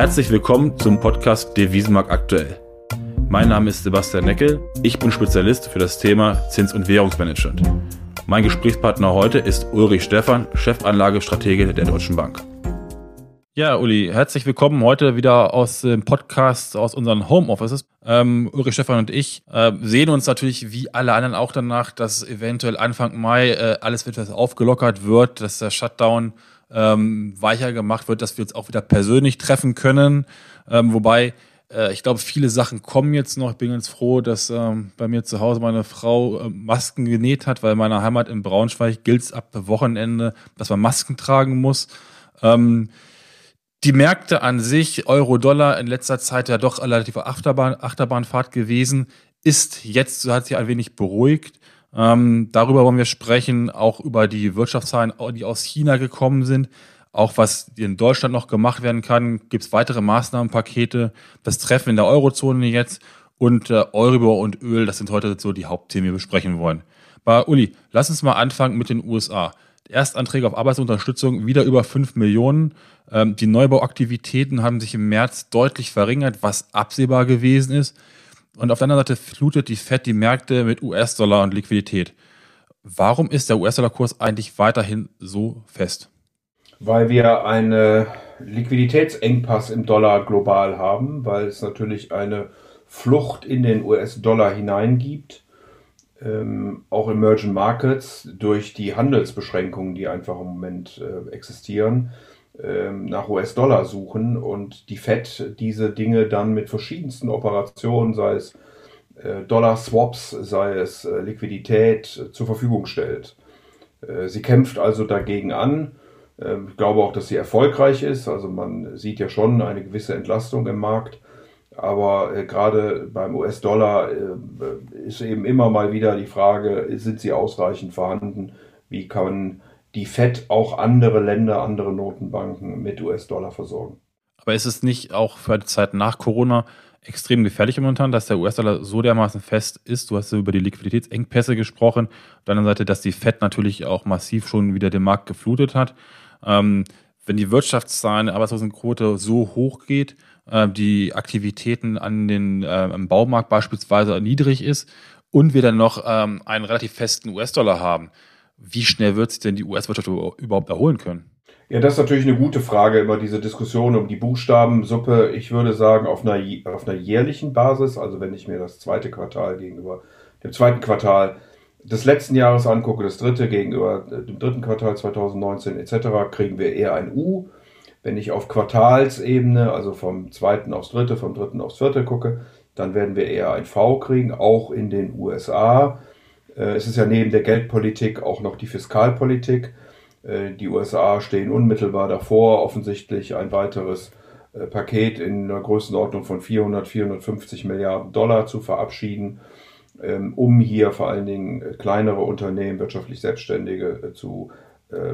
Herzlich willkommen zum Podcast Devisenmarkt aktuell. Mein Name ist Sebastian Neckel, ich bin Spezialist für das Thema Zins- und Währungsmanagement. Mein Gesprächspartner heute ist Ulrich Stephan, Chefanlagestratege der Deutschen Bank. Ja, Uli, herzlich willkommen heute wieder aus dem Podcast aus unseren Homeoffices. Ähm, Ulrich Stefan und ich äh, sehen uns natürlich wie alle anderen auch danach, dass eventuell Anfang Mai äh, alles etwas aufgelockert wird, dass der Shutdown ähm, weicher gemacht wird, dass wir uns auch wieder persönlich treffen können. Ähm, wobei äh, ich glaube, viele Sachen kommen jetzt noch. Ich bin ganz froh, dass ähm, bei mir zu Hause meine Frau äh, Masken genäht hat, weil in meiner Heimat in Braunschweig gilt es ab Wochenende, dass man Masken tragen muss. Ähm, die Märkte an sich, Euro-Dollar in letzter Zeit ja doch relativ Achterbahn, Achterbahnfahrt gewesen, ist jetzt, so hat sich ein wenig beruhigt. Ähm, darüber wollen wir sprechen, auch über die Wirtschaftszahlen, die aus China gekommen sind. Auch was in Deutschland noch gemacht werden kann, gibt es weitere Maßnahmenpakete, das Treffen in der Eurozone jetzt und äh, Euribor und Öl, das sind heute so die Hauptthemen, die wir besprechen wollen. Bei Uli, lass uns mal anfangen mit den USA. Erstanträge auf Arbeitsunterstützung wieder über 5 Millionen. Ähm, die Neubauaktivitäten haben sich im März deutlich verringert, was absehbar gewesen ist. Und auf der anderen Seite flutet die Fed die Märkte mit US-Dollar und Liquidität. Warum ist der US-Dollar-Kurs eigentlich weiterhin so fest? Weil wir einen Liquiditätsengpass im Dollar global haben, weil es natürlich eine Flucht in den US-Dollar hineingibt ähm, auch Emerging Markets durch die Handelsbeschränkungen, die einfach im Moment äh, existieren, nach US-Dollar suchen und die Fed diese Dinge dann mit verschiedensten Operationen, sei es äh, Dollar-Swaps, sei es äh, Liquidität, äh, zur Verfügung stellt. Sie kämpft also dagegen an. Ähm, ich glaube auch, dass sie erfolgreich ist. Also man sieht ja schon eine gewisse Entlastung im Markt. Aber gerade beim US-Dollar ist eben immer mal wieder die Frage, sind sie ausreichend vorhanden? Wie kann die Fed auch andere Länder, andere Notenbanken mit US-Dollar versorgen? Aber ist es nicht auch für die Zeit nach Corona extrem gefährlich momentan, dass der US-Dollar so dermaßen fest ist? Du hast ja über die Liquiditätsengpässe gesprochen. Auf der anderen Seite, dass die Fed natürlich auch massiv schon wieder den Markt geflutet hat. Ähm, wenn die Wirtschaftszahlen, Arbeitslosenquote so hoch geht, äh, die Aktivitäten an den, äh, im Baumarkt beispielsweise niedrig ist und wir dann noch ähm, einen relativ festen US-Dollar haben, wie schnell wird sich denn die US-Wirtschaft überhaupt erholen können? Ja, das ist natürlich eine gute Frage, immer diese Diskussion um die Buchstabensuppe. Ich würde sagen, auf einer, auf einer jährlichen Basis, also wenn ich mir das zweite Quartal gegenüber dem zweiten Quartal des letzten Jahres angucke, das dritte gegenüber dem dritten Quartal 2019 etc., kriegen wir eher ein U. Wenn ich auf Quartalsebene, also vom zweiten aufs dritte, vom dritten aufs vierte gucke, dann werden wir eher ein V kriegen, auch in den USA. Äh, es ist ja neben der Geldpolitik auch noch die Fiskalpolitik. Äh, die USA stehen unmittelbar davor, offensichtlich ein weiteres äh, Paket in der Größenordnung von 400, 450 Milliarden Dollar zu verabschieden, ähm, um hier vor allen Dingen kleinere Unternehmen, wirtschaftlich Selbstständige zu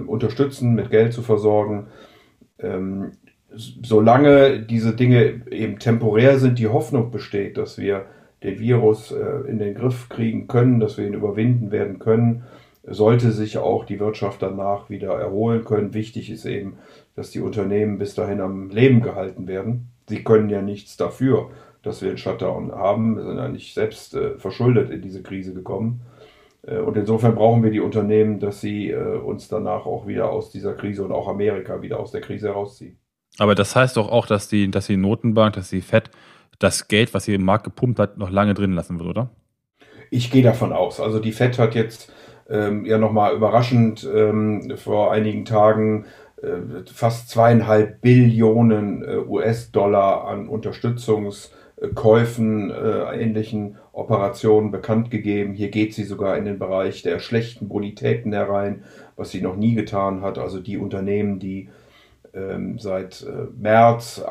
unterstützen, mit Geld zu versorgen ähm, solange diese Dinge eben temporär sind, die Hoffnung besteht, dass wir den Virus äh, in den Griff kriegen können, dass wir ihn überwinden werden können, sollte sich auch die Wirtschaft danach wieder erholen können. Wichtig ist eben, dass die Unternehmen bis dahin am Leben gehalten werden. Sie können ja nichts dafür, dass wir einen Shutdown haben, wir sind ja nicht selbst äh, verschuldet in diese Krise gekommen. Äh, und insofern brauchen wir die Unternehmen, dass sie uns danach auch wieder aus dieser Krise und auch Amerika wieder aus der Krise herausziehen. Aber das heißt doch auch, dass die, dass die Notenbank, dass die FED das Geld, was sie im Markt gepumpt hat, noch lange drin lassen wird, oder? Ich gehe davon aus. Also die FED hat jetzt ähm, ja nochmal überraschend ähm, vor einigen Tagen äh, fast zweieinhalb Billionen äh, US-Dollar an Unterstützungskäufen, äh, ähnlichen Operationen bekannt gegeben. Hier geht sie sogar in den Bereich der schlechten Bonitäten herein, was sie noch nie getan hat. Also die Unternehmen, die ähm, seit äh, März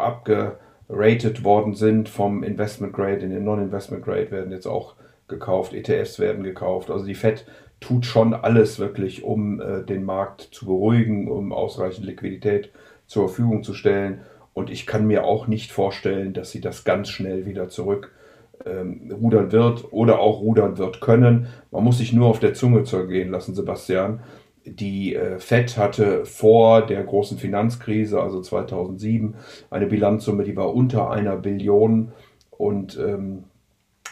abgeratet worden sind vom Investment Grade in den Non-Investment Grade, werden jetzt auch gekauft. ETFs werden gekauft. Also die Fed tut schon alles wirklich, um äh, den Markt zu beruhigen, um ausreichend Liquidität zur Verfügung zu stellen. Und ich kann mir auch nicht vorstellen, dass sie das ganz schnell wieder zurück ähm, rudern wird oder auch rudern wird können. Man muss sich nur auf der Zunge zergehen lassen, Sebastian. Die äh, Fed hatte vor der großen Finanzkrise, also 2007, eine Bilanzsumme, die war unter einer Billion und ähm,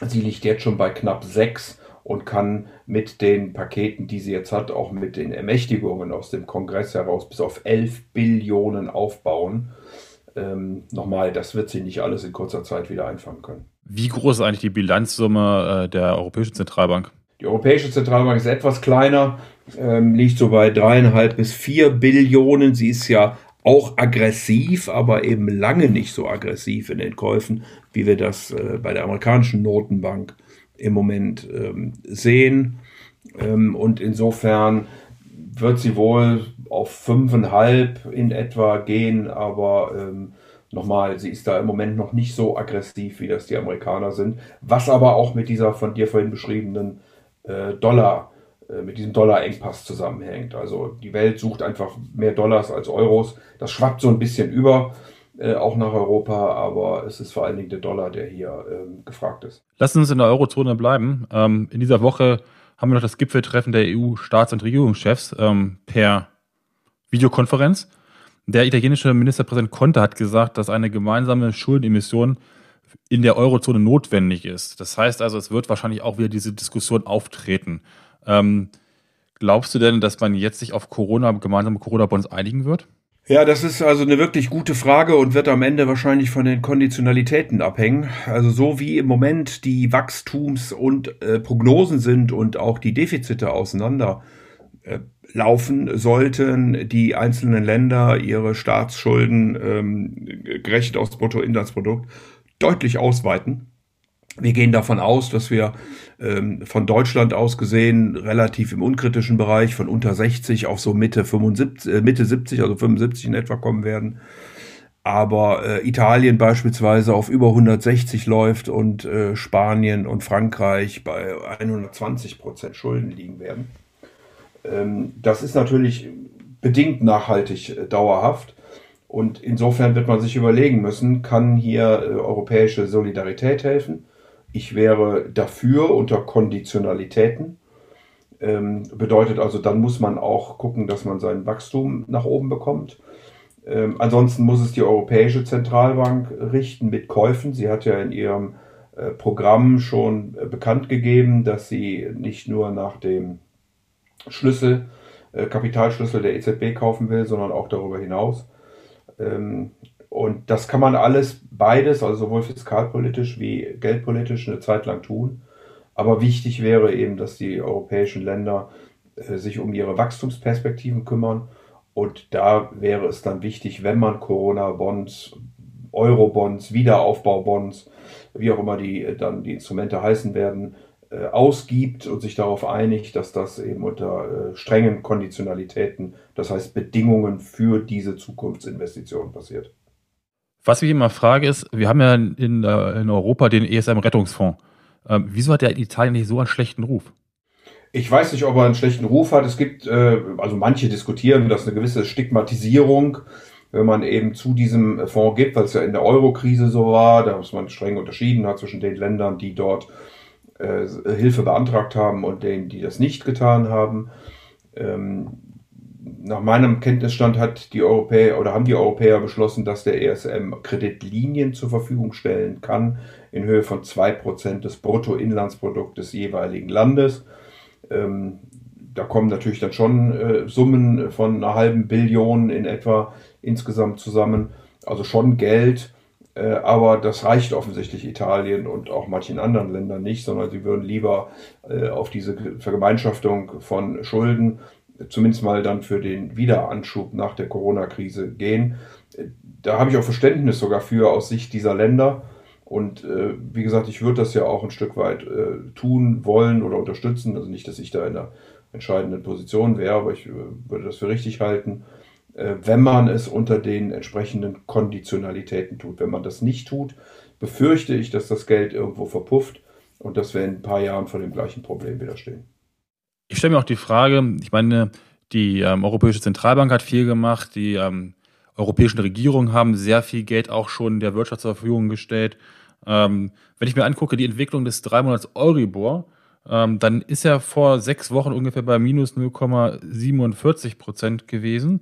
sie liegt jetzt schon bei knapp sechs und kann mit den Paketen, die sie jetzt hat, auch mit den Ermächtigungen aus dem Kongress heraus bis auf 11 Billionen aufbauen. Ähm, nochmal, das wird sie nicht alles in kurzer Zeit wieder einfangen können. Wie groß ist eigentlich die Bilanzsumme äh, der Europäischen Zentralbank? Die Europäische Zentralbank ist etwas kleiner, ähm, liegt so bei dreieinhalb bis vier Billionen. Sie ist ja auch aggressiv, aber eben lange nicht so aggressiv in den Käufen, wie wir das äh, bei der amerikanischen Notenbank im Moment ähm, sehen. Ähm, und insofern wird sie wohl auf fünfeinhalb in etwa gehen, aber ähm, nochmal, sie ist da im Moment noch nicht so aggressiv, wie das die Amerikaner sind, was aber auch mit dieser von dir vorhin beschriebenen äh, Dollar, äh, mit diesem Dollarengpass zusammenhängt. Also die Welt sucht einfach mehr Dollars als Euros. Das schwappt so ein bisschen über äh, auch nach Europa, aber es ist vor allen Dingen der Dollar, der hier ähm, gefragt ist. Lassen Sie uns in der Eurozone bleiben. Ähm, in dieser Woche haben wir noch das Gipfeltreffen der EU-Staats- und Regierungschefs ähm, per Videokonferenz. Der italienische Ministerpräsident Conte hat gesagt, dass eine gemeinsame Schuldenemission in der Eurozone notwendig ist. Das heißt also, es wird wahrscheinlich auch wieder diese Diskussion auftreten. Ähm, glaubst du denn, dass man jetzt sich auf Corona, gemeinsame Corona-Bonds einigen wird? Ja, das ist also eine wirklich gute Frage und wird am Ende wahrscheinlich von den Konditionalitäten abhängen. Also so wie im Moment die Wachstums- und äh, Prognosen sind und auch die Defizite auseinander äh, sollten die einzelnen Länder ihre Staatsschulden ähm, gerechnet aufs Bruttoinlandsprodukt deutlich ausweiten. Wir gehen davon aus, dass wir ähm, von Deutschland aus gesehen relativ im unkritischen Bereich von unter 60 auf so Mitte 75, äh, Mitte 70, also 75 in etwa kommen werden. Aber äh, Italien beispielsweise auf über 160 läuft und äh, Spanien und Frankreich bei 120 Prozent Schulden liegen werden. Ähm, das ist natürlich bedingt nachhaltig äh, dauerhaft. Und insofern wird man sich überlegen müssen, kann hier äh, europäische Solidarität helfen? Ich wäre dafür unter Konditionalitäten. Ähm, bedeutet also, dann muss man auch gucken, dass man sein Wachstum nach oben bekommt. Ähm, ansonsten muss es die Europäische Zentralbank richten mit Käufen. Sie hat ja in ihrem äh, Programm schon äh, bekannt gegeben, dass sie nicht nur nach dem Schlüssel, äh, Kapitalschlüssel der EZB kaufen will, sondern auch darüber hinaus. Ähm, und das kann man alles, beides, also sowohl fiskalpolitisch wie geldpolitisch, eine Zeit lang tun. Aber wichtig wäre eben, dass die europäischen Länder äh, sich um ihre Wachstumsperspektiven kümmern. Und da wäre es dann wichtig, wenn man Corona-Bonds, Euro-Bonds, Wiederaufbau-Bonds, wie auch immer die äh, dann die Instrumente heißen werden, ausgibt und sich darauf einigt, dass das eben unter äh, strengen Konditionalitäten, das heißt Bedingungen für diese Zukunftsinvestitionen passiert. Was ich immer frage ist, wir haben ja in, in Europa den ESM-Rettungsfonds. Ähm, wieso hat der in Italien nicht so einen schlechten Ruf? Ich weiß nicht, ob er einen schlechten Ruf hat. Es gibt, äh, also manche diskutieren, dass eine gewisse Stigmatisierung, wenn man eben zu diesem Fonds gibt, weil es ja in der Euro-Krise so war, dass man streng unterschieden hat zwischen den Ländern, die dort äh, Hilfe beantragt haben und denen, die das nicht getan haben. Ähm, nach meinem Kenntnisstand hat die Europäer oder haben die Europäer beschlossen, dass der ESM Kreditlinien zur Verfügung stellen kann in Höhe von 2% des Bruttoinlandsprodukts des jeweiligen Landes. Ähm, da kommen natürlich dann schon äh, Summen von einer halben Billion in etwa insgesamt zusammen. Also schon Geld, äh, aber das reicht offensichtlich Italien und auch manchen anderen Ländern nicht, sondern sie würden lieber äh, auf diese Vergemeinschaftung von Schulden zumindest mal dann für den Wiederanschub nach der Corona-Krise gehen. Da habe ich auch Verständnis sogar für aus Sicht dieser Länder. Und äh, wie gesagt, ich würde das ja auch ein Stück weit äh, tun wollen oder unterstützen. Also nicht, dass ich da in einer entscheidenden Position wäre, aber ich äh, würde das für richtig halten, äh, wenn man es unter den entsprechenden Konditionalitäten tut. Wenn man das nicht tut, befürchte ich, dass das Geld irgendwo verpufft und dass wir in ein paar Jahren vor dem gleichen Problem wieder stehen. Ich stelle mir auch die Frage, ich meine, die ähm, Europäische Zentralbank hat viel gemacht, die ähm, europäischen Regierungen haben sehr viel Geld auch schon der Wirtschaft zur Verfügung gestellt. Ähm, wenn ich mir angucke, die Entwicklung des drei Monats Euribor, ähm, dann ist er vor sechs Wochen ungefähr bei minus 0,47 Prozent gewesen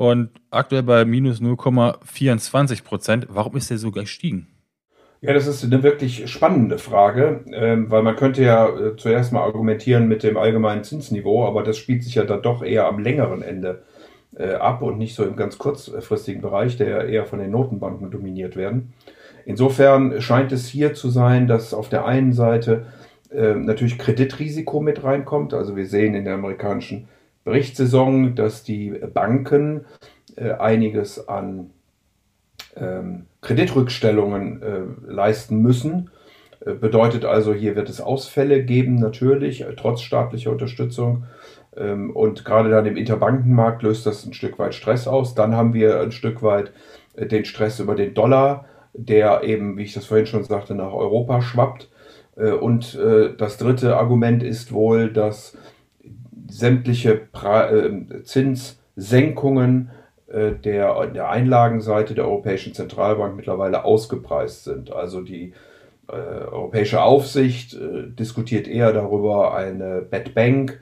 und aktuell bei minus 0,24 Prozent. Warum ist er so gestiegen? Ja, das ist eine wirklich spannende Frage, ähm, weil man könnte ja äh, zuerst mal argumentieren mit dem allgemeinen Zinsniveau, aber das spielt sich ja dann doch eher am längeren Ende äh, ab und nicht so im ganz kurzfristigen Bereich, der ja eher von den Notenbanken dominiert werden. Insofern scheint es hier zu sein, dass auf der einen Seite äh, natürlich Kreditrisiko mit reinkommt. Also wir sehen in der amerikanischen Berichtssaison, dass die Banken äh, einiges an ähm, Kreditrückstellungen äh, leisten müssen. Äh, bedeutet also, hier wird es Ausfälle geben, natürlich, äh, trotz staatlicher Unterstützung. Ähm, und gerade dann im Interbankenmarkt löst das ein Stück weit Stress aus. Dann haben wir ein Stück weit äh, den Stress über den Dollar, der eben, wie ich das vorhin schon sagte, nach Europa schwappt. Äh, und das dritte Argument ist wohl, dass sämtliche äh, Zinssenkungen der, der Einlagenseite der Europäischen Zentralbank mittlerweile ausgepreist sind. Also die äh, europäische Aufsicht äh, diskutiert eher darüber, eine Bad Bank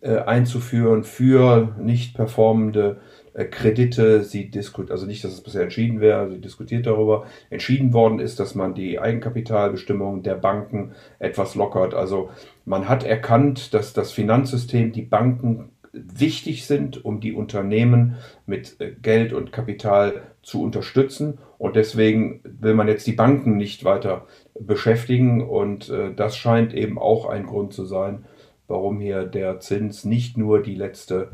äh, einzuführen für nicht performende äh, Kredite. Sie diskutiert, also nicht, dass es bisher entschieden wäre, sie diskutiert darüber. Entschieden worden ist, dass man die Eigenkapitalbestimmungen der Banken etwas lockert. Also man hat erkannt, dass das Finanzsystem, die Banken wichtig sind, um die Unternehmen mit äh, Geld und Kapital zu unterstützen. Und deswegen will man jetzt die Banken nicht weiter beschäftigen. Und äh, das scheint eben auch ein Grund zu sein, warum hier der Zins nicht nur die letzte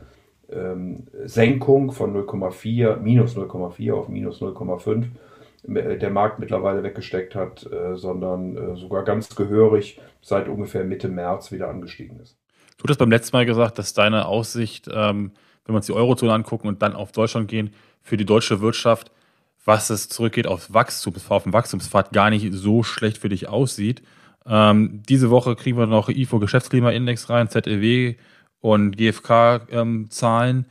ähm, Senkung von 0,4, minus 0,4 auf minus 0,5 äh, der Markt mittlerweile weggesteckt hat, äh, sondern äh, sogar ganz gehörig seit ungefähr Mitte März wieder angestiegen ist. Du hast beim letzten Mal gesagt, dass deine Aussicht, ähm, wenn wir uns die Eurozone angucken und dann auf Deutschland gehen, für die deutsche Wirtschaft, was es zurückgeht auf Wachstum, auf dem Wachstumspfad gar nicht so schlecht für dich aussieht. Ähm, diese Woche kriegen wir noch IFO Geschäftsklimaindex rein, ZEW und GfK-Zahlen. Ähm,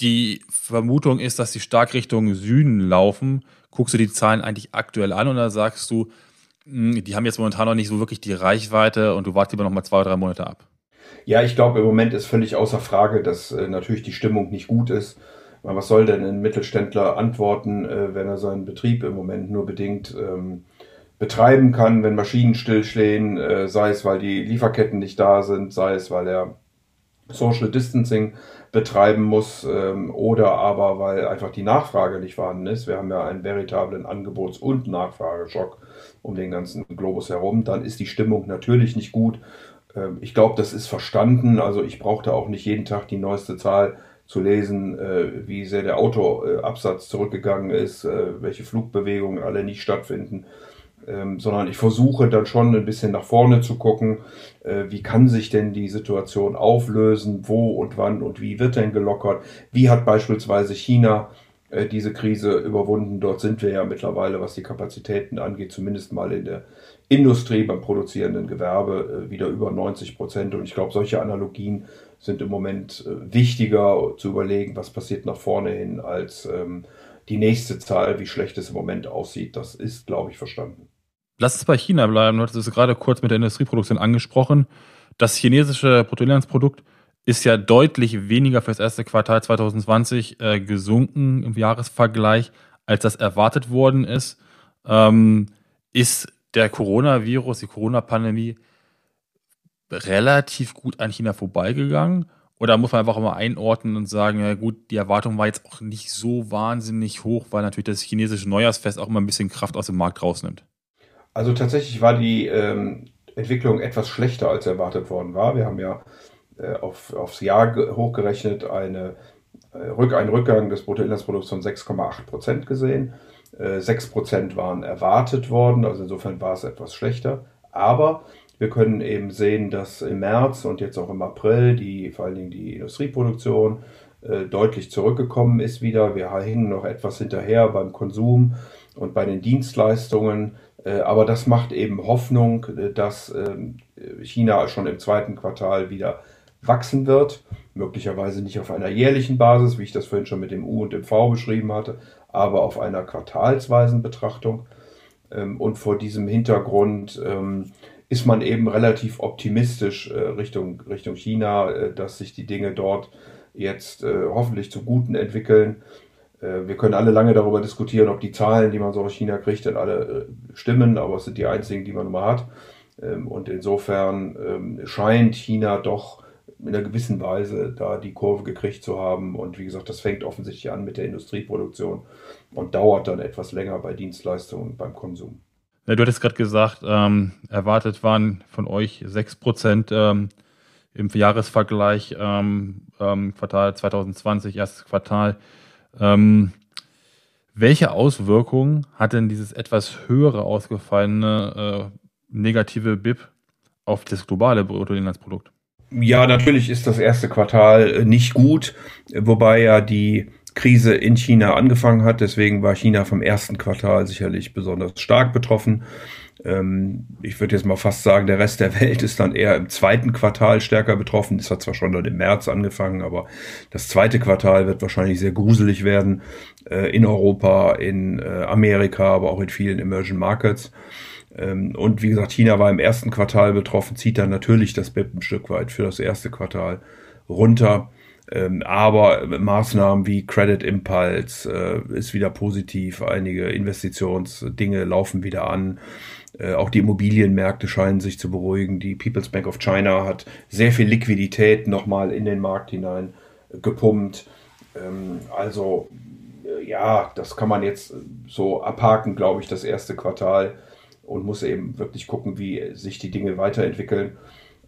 die Vermutung ist, dass die stark Richtung Süden laufen. Guckst du die Zahlen eigentlich aktuell an und da sagst du, hm, die haben jetzt momentan noch nicht so wirklich die Reichweite und du wartest lieber noch mal zwei, drei Monate ab? Ja, ich glaube, im Moment ist völlig außer Frage, dass äh, natürlich die Stimmung nicht gut ist. Was soll denn ein Mittelständler antworten, äh, wenn er seinen Betrieb im Moment nur bedingt ähm, betreiben kann, wenn Maschinen stillstehen, äh, sei es, weil die Lieferketten nicht da sind, sei es, weil er Social Distancing betreiben muss ähm, oder aber weil einfach die Nachfrage nicht vorhanden ist. Wir haben ja einen veritablen Angebots- und Nachfrageschock um den ganzen Globus herum. Dann ist die Stimmung natürlich nicht gut. Ähm, ich glaube, das ist verstanden. Also ich brauchte auch nicht jeden Tag die neueste Zahl zu lesen, äh, wie sehr der Autoabsatz zurückgegangen ist, äh, welche Flugbewegungen alle nicht stattfinden ähm, sondern ich versuche dann schon ein bisschen nach vorne zu gucken, äh, wie kann sich denn die Situation auflösen, wo und wann und wie wird denn gelockert, wie hat beispielsweise China äh, diese Krise überwunden. Dort sind wir ja mittlerweile, was die Kapazitäten angeht, zumindest mal in der Industrie, beim produzierenden Gewerbe äh, wieder über 90 Prozent. Und ich glaube, solche Analogien sind im Moment äh, wichtiger zu überlegen, was passiert nach vorne hin, als ähm, die nächste Zahl, wie schlecht es im Moment aussieht. Das ist, glaube ich, verstanden. Lass es bei China bleiben. Du hattest es gerade kurz mit der Industrieproduktion angesprochen. Das chinesische Bruttoinlandsprodukt ist ja deutlich weniger für das erste Quartal 2020 äh, gesunken im Jahresvergleich, als das erwartet worden ist. Ähm, ist der Coronavirus, die Corona-Pandemie relativ gut an China vorbeigegangen? Oder muss man einfach mal einordnen und sagen, ja gut, die Erwartung war jetzt auch nicht so wahnsinnig hoch, weil natürlich das chinesische Neujahrsfest auch immer ein bisschen Kraft aus dem Markt rausnimmt? Also tatsächlich war die ähm, Entwicklung etwas schlechter als erwartet worden war. Wir haben ja äh, auf, aufs Jahr hochgerechnet eine, äh, einen Rückgang des Bruttoinlandsprodukts von 6,8 Prozent gesehen. Äh, 6 Prozent waren erwartet worden, also insofern war es etwas schlechter. Aber wir können eben sehen, dass im März und jetzt auch im April die, vor allen Dingen die Industrieproduktion äh, deutlich zurückgekommen ist wieder. Wir hingen noch etwas hinterher beim Konsum und bei den Dienstleistungen. Äh, aber das macht eben Hoffnung, äh, dass ähm, China schon im zweiten Quartal wieder wachsen wird. Möglicherweise nicht auf einer jährlichen Basis, wie ich das vorhin schon mit dem U und dem V beschrieben hatte, aber auf einer quartalsweisen Betrachtung. Ähm, und vor diesem Hintergrund ähm, ist man eben relativ optimistisch äh, Richtung, Richtung China, dass sich die Dinge dort jetzt hoffentlich zum Guten entwickeln. Äh, wir können alle lange darüber diskutieren, ob die Zahlen, die man so aus China kriegt, dann alle äh, stimmen, aber es sind die einzigen, die man immer hat. Ähm, und insofern ähm, scheint China doch in einer gewissen Weise da die Kurve gekriegt zu haben. Und wie gesagt, das fängt offensichtlich an mit der Industrieproduktion und dauert dann etwas länger bei Dienstleistungen und beim Konsum. Ja, du hattest gerade gesagt, ähm, erwartet waren von euch 6% ähm, im Jahresvergleich ähm, ähm Quartal 2020, erstes Quartal. Ähm, welche Auswirkungen hat denn dieses etwas höhere ausgefallene äh, negative BIP auf das globale Bruttoinlandsprodukt? Ja, natürlich ist das erste Quartal äh, nicht gut, wobei ja die Krise in China angefangen hat. Deswegen war China vom ersten Quartal sicherlich besonders stark betroffen. Ähm, ich würde jetzt mal fast sagen, der Rest der Welt ist dann eher im zweiten Quartal stärker betroffen. Das hat zwar schon dann im März angefangen, aber das zweite Quartal wird wahrscheinlich sehr gruselig werden äh, in Europa, in äh, Amerika, aber auch in vielen Emerging Markets. Ähm, und wie gesagt, China war im ersten Quartal betroffen, zieht dann natürlich das BIP ein Stück weit für das erste Quartal runter. Ähm, aber Maßnahmen wie Credit Impulse äh, ist wieder positiv. Einige Investitionsdinge laufen wieder an. Äh, auch die Immobilienmärkte scheinen sich zu beruhigen. Die People's Bank of China hat sehr viel Liquidität nochmal in den Markt hinein gepumpt. Ähm, also äh, ja, das kann man jetzt so abhaken, glaube ich, das erste Quartal und muss eben wirklich gucken, wie sich die Dinge weiterentwickeln.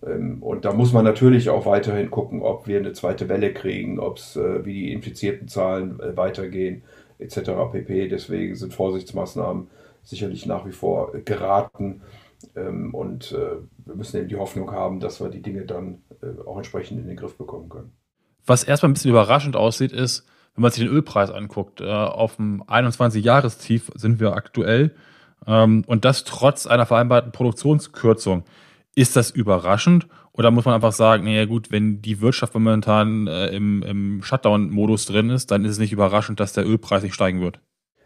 Ähm, und da muss man natürlich auch weiterhin gucken, ob wir eine zweite Welle kriegen, ob es, äh, wie die infizierten Zahlen äh, weitergehen, etc. pp. Deswegen sind Vorsichtsmaßnahmen sicherlich nach wie vor geraten. Ähm, und äh, wir müssen eben die Hoffnung haben, dass wir die Dinge dann auch entsprechend in den Griff bekommen können. Was erstmal ein bisschen überraschend aussieht, ist, wenn man sich den Ölpreis anguckt, auf dem 21-Jahrestief sind wir aktuell. Ähm, und das trotz einer vereinbarten Produktionskürzung. Ist das überraschend oder muss man einfach sagen, naja gut, wenn die Wirtschaft momentan äh, im, im Shutdown-Modus drin ist, dann ist es nicht überraschend, dass der Ölpreis nicht steigen wird?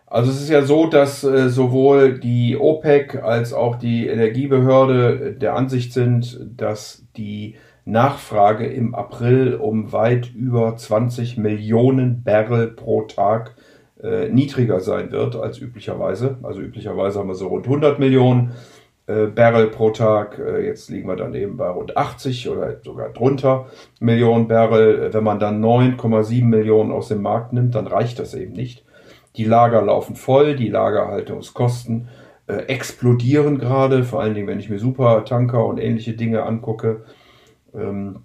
Also es ist ja so, dass äh, sowohl die OPEC als auch die Energiebehörde der Ansicht sind, dass die Nachfrage im April um weit über 20 Millionen Barrel pro Tag äh, niedriger sein wird als üblicherweise. Also üblicherweise haben wir so rund 100 Millionen äh, Barrel pro Tag. Äh, jetzt liegen wir dann eben bei rund 80 oder sogar drunter Millionen Barrel. Wenn man dann 9,7 Millionen aus dem Markt nimmt, dann reicht das eben nicht. Die Lager laufen voll, die Lagerhaltungskosten äh, explodieren gerade, vor allen Dingen, wenn ich mir Supertanker und ähnliche Dinge angucke. Ähm,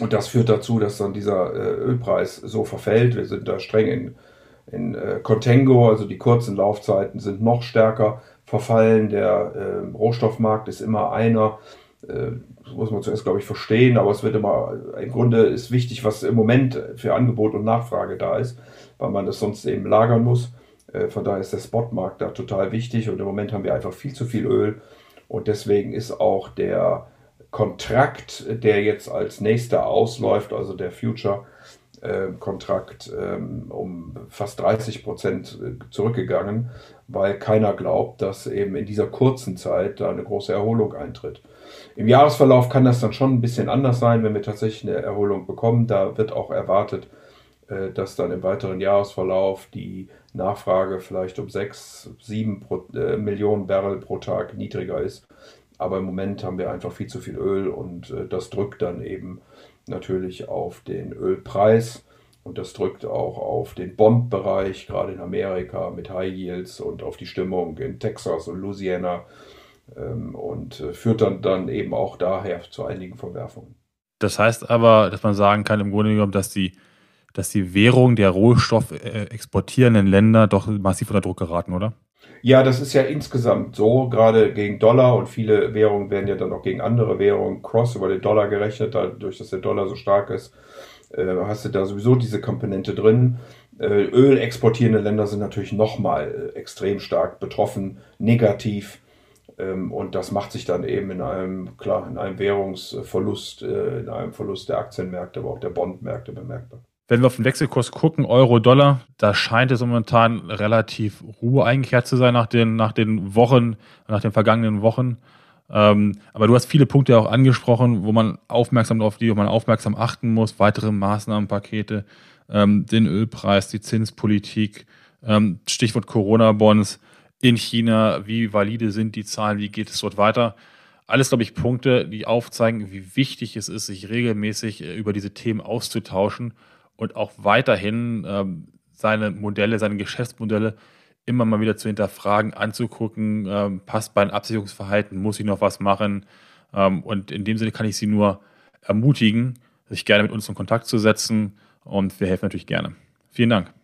und das führt dazu, dass dann dieser äh, Ölpreis so verfällt. Wir sind da streng in in äh, Contango, also die kurzen Laufzeiten sind noch stärker verfallen. Der äh, Rohstoffmarkt ist immer einer. Äh, das muss man zuerst, glaube ich, verstehen, aber es wird immer, im Grunde ist wichtig, was im Moment für Angebot und Nachfrage da ist, weil man das sonst eben lagern muss. Äh, von daher ist der Spotmarkt da total wichtig und im Moment haben wir einfach viel zu viel Öl und deswegen ist auch der Kontrakt, der jetzt als nächster ausläuft, also der Future, äh, Kontrakt ähm, um fast 30 Prozent äh, zurückgegangen, weil keiner glaubt, dass eben in dieser kurzen Zeit da eine große Erholung eintritt. Im Jahresverlauf kann das dann schon ein bisschen anders sein, wenn wir tatsächlich eine Erholung bekommen. Da wird auch erwartet, dass dann im weiteren Jahresverlauf die Nachfrage vielleicht um 6, 7 Millionen Barrel pro Tag niedriger ist. Aber im Moment haben wir einfach viel zu viel Öl und das drückt dann eben natürlich auf den Ölpreis und das drückt auch auf den Bond-Bereich, gerade in Amerika mit High Yields und auf die Stimmung in Texas und Louisiana ähm, und äh, führt dann, dann eben auch daher zu einigen Verwerfungen. Das heißt aber, dass man sagen kann, im Grunde genommen, dass die, dass die Währung der Rohstoff äh, exportierenden Länder doch massiv unter Druck geraten, oder? Ja, das ist ja insgesamt so, gerade gegen Dollar und viele Währungen werden ja dann auch gegen andere Währungen cross über den Dollar gerechnet, dadurch, dass der Dollar so stark ist, äh, hast du da sowieso diese Komponente drin. Äh, Öl exportierende Länder sind natürlich nochmal extrem stark betroffen, negativ. Ähm, und das macht sich dann eben in einem, klar, in einem Währungsverlust, äh, in einem Verlust der Aktienmärkte, aber auch der Bondmärkte bemerkbar. Wenn wir auf den Wechselkurs gucken, Euro-Dollar, da scheint es momentan relativ Ruhe eingekehrt zu sein nach den, nach den Wochen, nach den vergangenen Wochen. Ähm, aber du hast viele Punkte auch angesprochen, wo man aufmerksam auf die, wo man aufmerksam achten muss, weitere Maßnahmenpakete, ähm, den Ölpreis, die Zinspolitik, ähm, Stichwort Corona-Bonds in China, wie valide sind die Zahlen, wie geht es dort weiter. Alles, glaube ich, Punkte, die aufzeigen, wie wichtig es ist, sich regelmäßig äh, über diese Themen auszutauschen und auch weiterhin ähm, seine Modelle, seine Geschäftsmodelle immer mal wieder zu hinterfragen, anzugucken, ähm, passt bei einem Absicherungsverhalten, muss ich noch was machen. Ähm, und in dem Sinne kann ich Sie nur ermutigen, sich gerne mit uns in Kontakt zu setzen und wir helfen natürlich gerne. Vielen Dank.